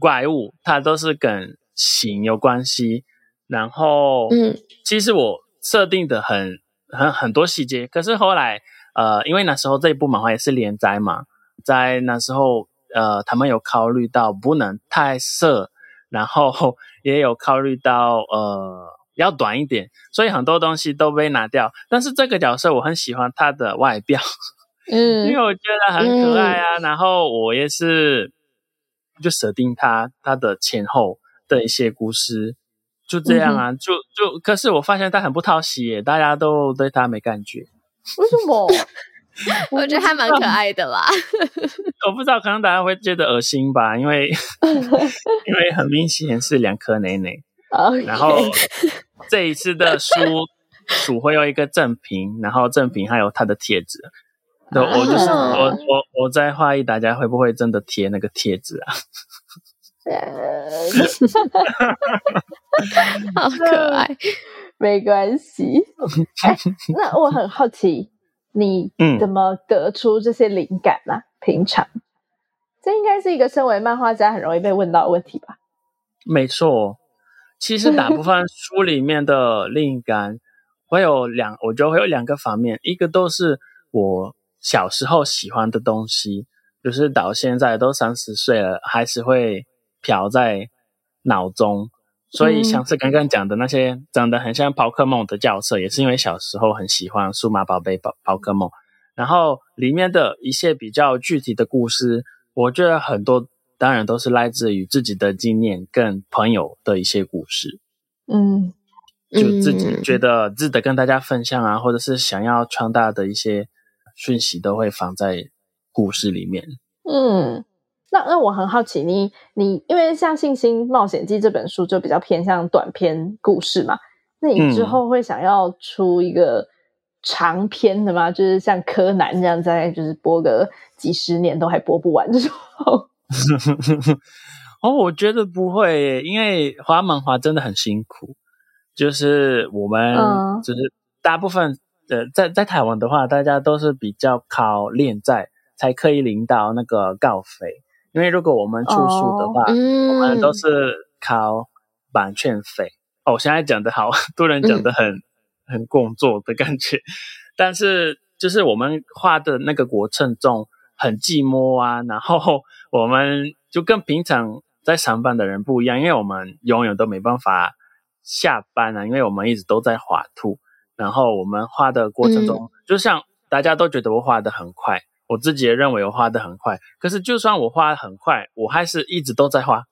怪物它都是跟形有关系，然后，嗯，其实我设定的很很很多细节，可是后来，呃，因为那时候这一部漫画也是连载嘛，在那时候，呃，他们有考虑到不能太色，然后也有考虑到呃要短一点，所以很多东西都被拿掉。但是这个角色我很喜欢他的外表，[laughs] 嗯，因为我觉得很可爱啊，嗯、然后我也是就设定他他的前后。的一些故事就这样啊，嗯、就就可是我发现他很不讨喜耶，大家都对他没感觉。为什么？[laughs] 我觉得还蛮可爱的啦。[laughs] 我不知道，可能大家会觉得恶心吧，因为 [laughs] 因为很明显是两颗内内。然后这一次的书书会有一个赠品，然后赠品还有他的贴纸。对，我就是我我我在怀疑大家会不会真的贴那个贴纸啊？[laughs] 好可爱，没关系。[laughs] 哎，那我很好奇，你怎么得出这些灵感呢？啊？平常，这应该是一个身为漫画家很容易被问到的问题吧？没错，其实大部分书里面的灵感会有两，我觉得会有两个方面，一个都是我小时候喜欢的东西，就是到现在都三十岁了，还是会。飘在脑中，所以像是刚刚讲的那些长得很像宝可梦的角色，也是因为小时候很喜欢数码宝贝宝宝可梦。然后里面的一些比较具体的故事，我觉得很多当然都是来自于自己的经验跟朋友的一些故事。嗯，就自己觉得值得跟大家分享啊，或者是想要传达的一些讯息，都会放在故事里面。嗯。那那我很好奇，你你因为像《信心冒险记》这本书就比较偏向短篇故事嘛，那你之后会想要出一个长篇的吗？就是像柯南这样，在就是播个几十年都还播不完这种？[laughs] 哦，我觉得不会耶，因为华漫画真的很辛苦。就是我们，就是大部分的在在台湾的话，大家都是比较靠连载才可以领到那个稿费。因为如果我们出书的话，我们都是靠版权费。哦，我现在讲的好多人讲的很很工作的感觉，但是就是我们画的那个过程中很寂寞啊，然后我们就跟平常。在上班的人不一样，因为我们永远都没办法下班啊，因为我们一直都在画图。然后我们画的过程中，嗯、就像大家都觉得我画的很快，我自己也认为我画的很快。可是就算我画的很快，我还是一直都在画。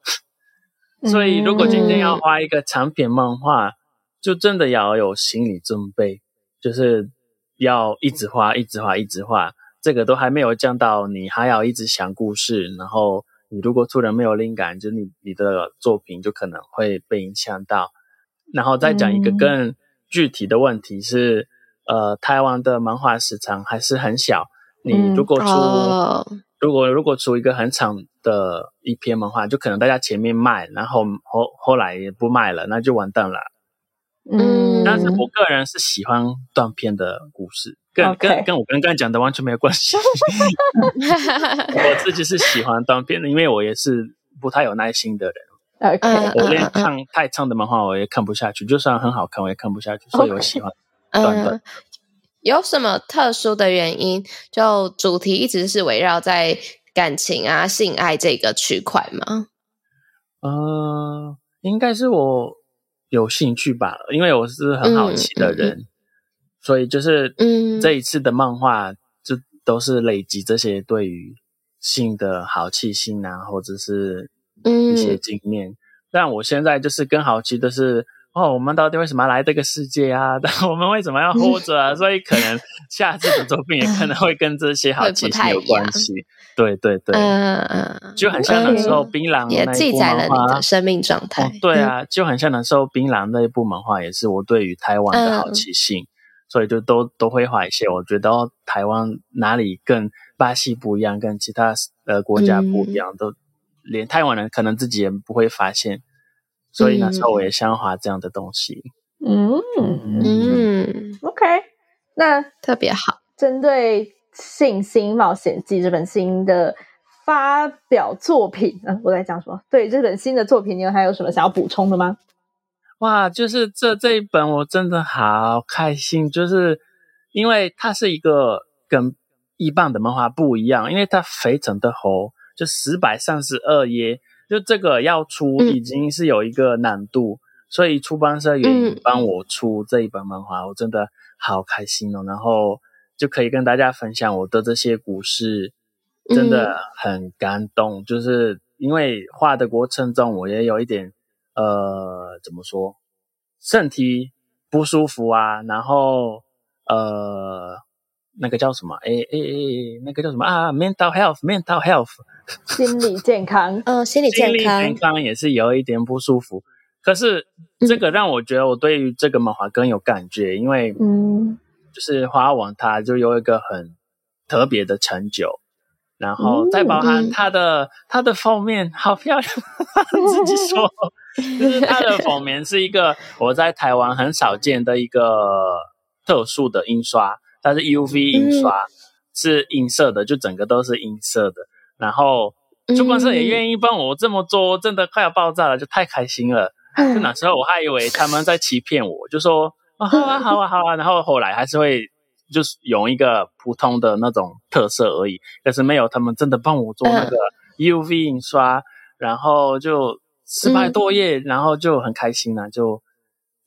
所以如果今天要画一个长篇漫画，就真的要有心理准备，就是要一直画，一直画，一直画。这个都还没有降到，你还要一直想故事，然后。你如果突然没有灵感，就你你的作品就可能会被影响到。然后再讲一个更具体的问题是，嗯、呃，台湾的漫画市场还是很小。你如果出，嗯哦、如果如果出一个很长的一篇漫画，就可能大家前面卖，然后后后来也不卖了，那就完蛋了。嗯，但是我个人是喜欢断片的故事。跟.跟跟我刚刚讲的完全没有关系。[laughs] 我自己是喜欢断片的，因为我也是不太有耐心的人。Okay. 我连看太长的漫画我也看不下去，就算很好看我也看不下去，所以我喜欢短短的。有什么特殊的原因？就主题一直是围绕在感情啊、性爱这个区块吗？呃，应该是我有兴趣吧，因为我是很好奇的人。嗯嗯嗯所以就是，嗯，这一次的漫画就都是累积这些对于性的好奇心啊，或者是一些经验。嗯、但我现在就是更好奇的是，哦，我们到底为什么要来这个世界啊？[laughs] 我们为什么要活着啊？嗯、[laughs] 所以可能下次的作品也可能会跟这些好奇心有关系。对对对，嗯嗯，就很像那时候槟榔也记载了你的生命状态。哦、对啊，就很像那时候槟榔那一部漫画，也是我对于台湾的好奇心。嗯所以就都都会画一些，我觉得台湾哪里跟巴西不一样，跟其他呃国家不一样，嗯、都连台湾人可能自己也不会发现。所以那时候我也想画这样的东西。嗯嗯，嗯，OK，那特别好。针对《信心冒险记》这本新的发表作品，嗯、呃，我在讲什么？对这本新的作品，你有还有什么想要补充的吗？哇，就是这这一本我真的好开心，就是因为它是一个跟一般的漫画不一样，因为它非常的厚，就四百三十二页，就这个要出已经是有一个难度，嗯、所以出版社愿意帮我出这一本漫画，我真的好开心哦。然后就可以跟大家分享我的这些故事，真的很感动，嗯、就是因为画的过程中我也有一点。呃，怎么说？身体不舒服啊，然后呃，那个叫什么？哎哎哎，那个叫什么啊？mental health，mental health，[laughs] 心理健康。[laughs] 嗯、哦，心理健康，心理健康也是有一点不舒服。可是这个让我觉得我对于这个漫画更有感觉，因为嗯，就是花王他就有一个很特别的成就。然后再包含他的、嗯、它的封面好漂亮，[laughs] 自己说，就是它的封面是一个我在台湾很少见的一个特殊的印刷，它是 UV 印刷，嗯、是银色的，就整个都是银色的。然后出版社也愿意帮我这么做，真的快要爆炸了，就太开心了。就那时候我还以为他们在欺骗我，就说啊好啊好啊好啊，然后后来还是会。就是用一个普通的那种特色而已，但是没有他们真的帮我做那个 UV 印刷，嗯、然后就四百多页，嗯、然后就很开心啊，就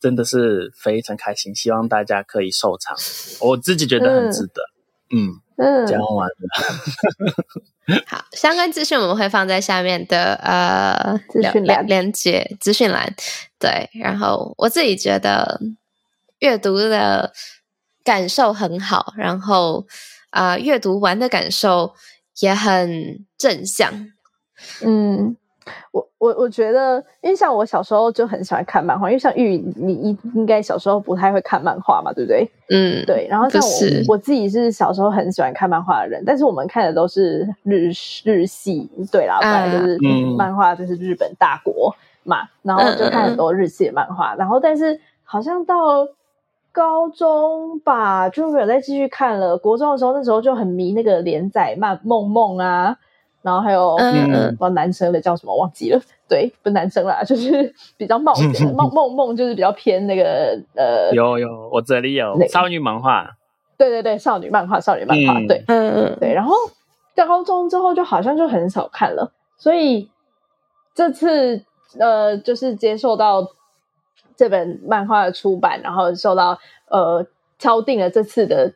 真的是非常开心，希望大家可以收藏，[laughs] 我自己觉得很值得。嗯嗯，讲完了。[laughs] 好，相关资讯我们会放在下面的呃资讯栏连接资讯栏。对，然后我自己觉得阅读的。感受很好，然后啊，呃，阅读完的感受也很正向。嗯，我我我觉得，因为像我小时候就很喜欢看漫画，因为像玉，你应应该小时候不太会看漫画嘛，对不对？嗯，对。然后像我我自己是小时候很喜欢看漫画的人，但是我们看的都是日日系，对啦，本来就是漫画就是日本大国嘛，然后就看很多日系的漫画，然后但是好像到高中吧就没有再继续看了。国中的时候，那时候就很迷那个连载漫梦梦啊。然后还有嗯，帮男生的叫什么忘记了？[laughs] 对，不是男生啦，[laughs] 就是比较冒险。梦梦梦就是比较偏那个呃，有有，我这里有少女漫画。对对对，少女漫画，少女漫画，对，嗯嗯，对。然后高中之后就好像就很少看了，所以这次呃，就是接受到这本漫画的出版，然后受到呃敲定了这次的。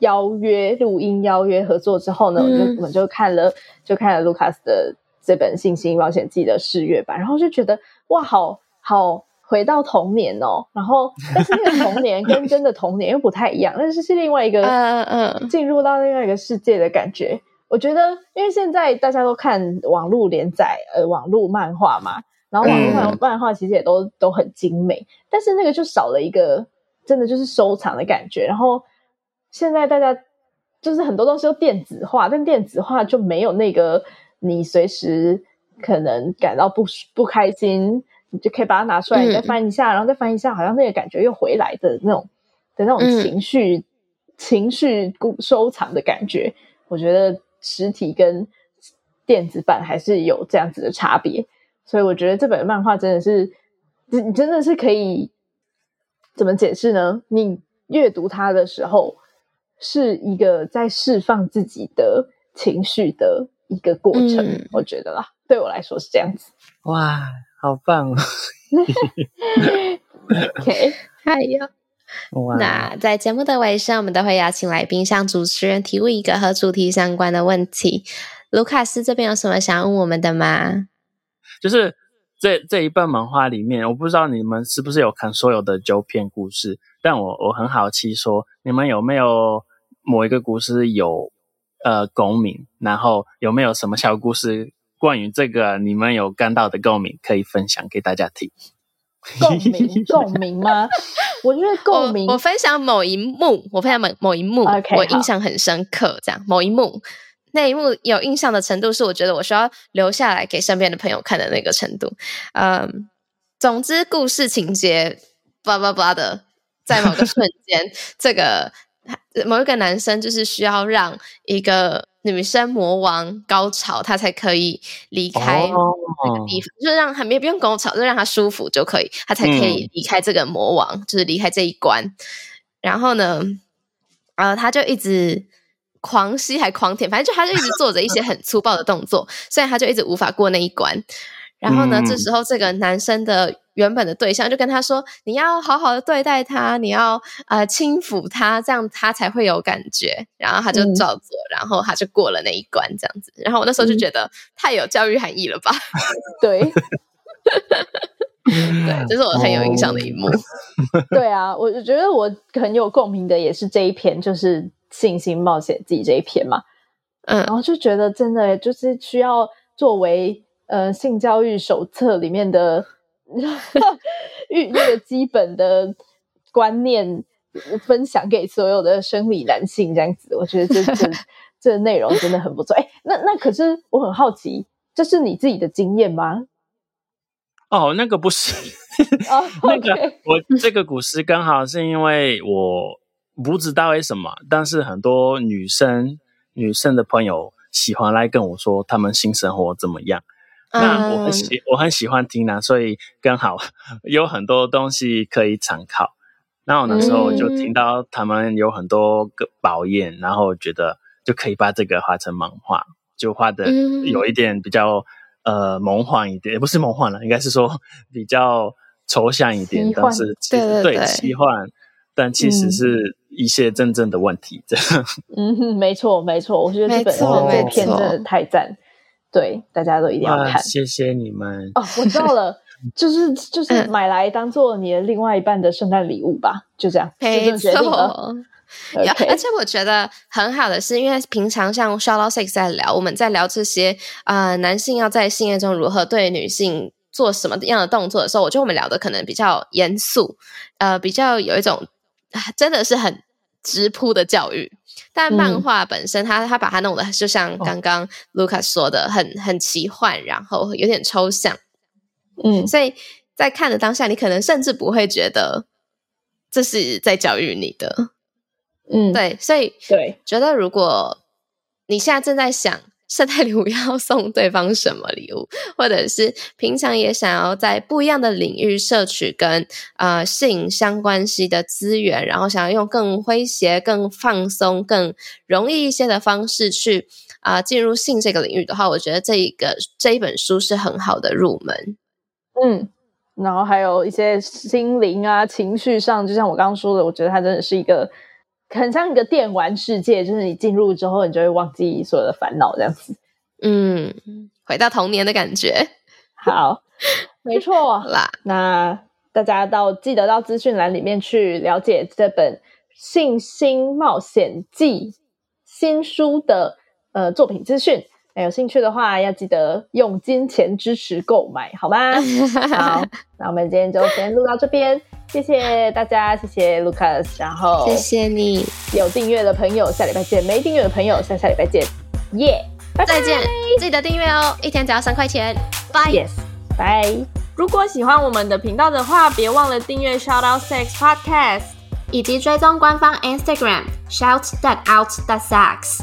邀约录音，邀约合作之后呢，嗯、我就我们就看了，就看了卢卡斯的这本《信心冒险记》的试阅版，然后就觉得哇，好好回到童年哦。然后，但是那个童年跟真的童年 [laughs] 又不太一样，但是是另外一个，嗯嗯，进入到另外一个世界的感觉。我觉得，因为现在大家都看网络连载，呃，网络漫画嘛，然后网络漫漫画其实也都、嗯、都很精美，但是那个就少了一个，真的就是收藏的感觉，然后。现在大家就是很多东西都电子化，但电子化就没有那个你随时可能感到不不开心，你就可以把它拿出来，你再翻一下，嗯、然后再翻一下，好像那个感觉又回来的那种的那种情绪、嗯、情绪收藏的感觉。我觉得实体跟电子版还是有这样子的差别，所以我觉得这本漫画真的是，你真的是可以怎么解释呢？你阅读它的时候。是一个在释放自己的情绪的一个过程，嗯、我觉得啦，对我来说是这样子。哇，好棒哦！[laughs] OK，还有，哇那在节目的尾声，我们都会邀请来宾向主持人提问一个和主题相关的问题。卢卡斯这边有什么想问我们的吗？就是这这一本漫画里面，我不知道你们是不是有看所有的九篇故事。但我我很好奇说，说你们有没有某一个故事有呃共鸣，然后有没有什么小故事关于这个你们有感到的共鸣，可以分享给大家听？共鸣 [laughs] 共鸣吗？我觉得共鸣。我分享某一幕，我分享某某一幕，Okay, 我印象很深刻。这样某一幕，那一幕有印象的程度，是我觉得我需要留下来给身边的朋友看的那个程度。嗯，总之故事情节，巴拉巴拉的。在某个瞬间，这个某一个男生就是需要让一个女生魔王高潮，他才可以离开那个地方，就是让他也不用高潮，就让他舒服就可以，他才可以离开这个魔王，就是离开这一关。然后呢，呃，他就一直狂吸还狂舔，反正就他就一直做着一些很粗暴的动作，[laughs] 所以他就一直无法过那一关。然后呢，这时候这个男生的。原本的对象就跟他说：“你要好好的对待他，你要呃轻抚他，这样他才会有感觉。”然后他就照做，嗯、然后他就过了那一关，这样子。然后我那时候就觉得太有教育含义了吧？[laughs] 对，[laughs] 对，这是我很有印象的一幕。对啊，我觉得我很有共鸣的也是这一篇，就是《信心冒险记》这一篇嘛。嗯，然后就觉得真的就是需要作为呃性教育手册里面的。[laughs] 与那个基本的观念分享给所有的生理男性，这样子，我觉得这这 [laughs] 这内容真的很不错。哎，那那可是我很好奇，这是你自己的经验吗？哦，那个不是，哦、那个我这个古诗刚好是因为我不知道为什么，但是很多女生女生的朋友喜欢来跟我说他们性生活怎么样。那我很喜我很喜欢听啊，所以刚好有很多东西可以参考。那我那时候就听到他们有很多个宝验，然后觉得就可以把这个画成漫画，就画的有一点比较呃梦幻一点，也不是梦幻了，应该是说 [laughs] 比较抽象一点，但是其实对奇幻，但其实是一些真正的问题。这样，[laughs] 嗯，没错没错，我觉得这本这篇真的太赞。对，大家都一定要看。谢谢你们哦！我知道了，[laughs] 就是就是买来当做你的另外一半的圣诞礼物吧，就这样。没错，[laughs] Okay. 而且我觉得很好的是，因为平常像 Shout Out Sex 在聊，我们在聊这些啊、呃，男性要在性爱中如何对女性做什么样的动作的时候，我觉得我们聊的可能比较严肃，呃，比较有一种真的是很直扑的教育。但漫画本身它，它、把它弄得就像刚刚 Lucas 说的，很很奇幻，然后有点抽象。嗯，所以在看的当下，你可能甚至不会觉得这是在教育你的。嗯，对，所以对，觉得如果你现在正在想圣诞礼物要 [laughs] 送对方什么礼物，或者是平常也想要在不一样的领域摄取跟呃性相关系的资源，然后想要用更诙谐、更放松、更容易一些的方式去啊、进入性这个领域的话，我觉得这一个这一本书是很好的入门。嗯，然后还有一些心灵啊、情绪上，就像我刚刚说的，我觉得它真的是一个。很像一个电玩世界，就是你进入之后，你就会忘记所有的烦恼，这样子。嗯，回到童年的感觉。好，没错 [laughs] 啦。那大家到记得到资讯栏里面去了解这本《信心冒险记》新书的呃作品资讯。有兴趣的话，要记得用金钱支持购买，好吗？[laughs] 好，那我们今天就先录到这边，谢谢大家，谢谢 Lucas，然后谢谢你。有订阅的朋友，下礼拜见；没订阅的朋友，下下礼拜见。耶、yeah，再见，记得订阅哦，一天只要三块钱。Bye，Yes，拜。如果喜欢我们的频道的话，别忘了订阅 Shout Out Sex Podcast，以及追踪官方 Instagram Shout That Out That Sex。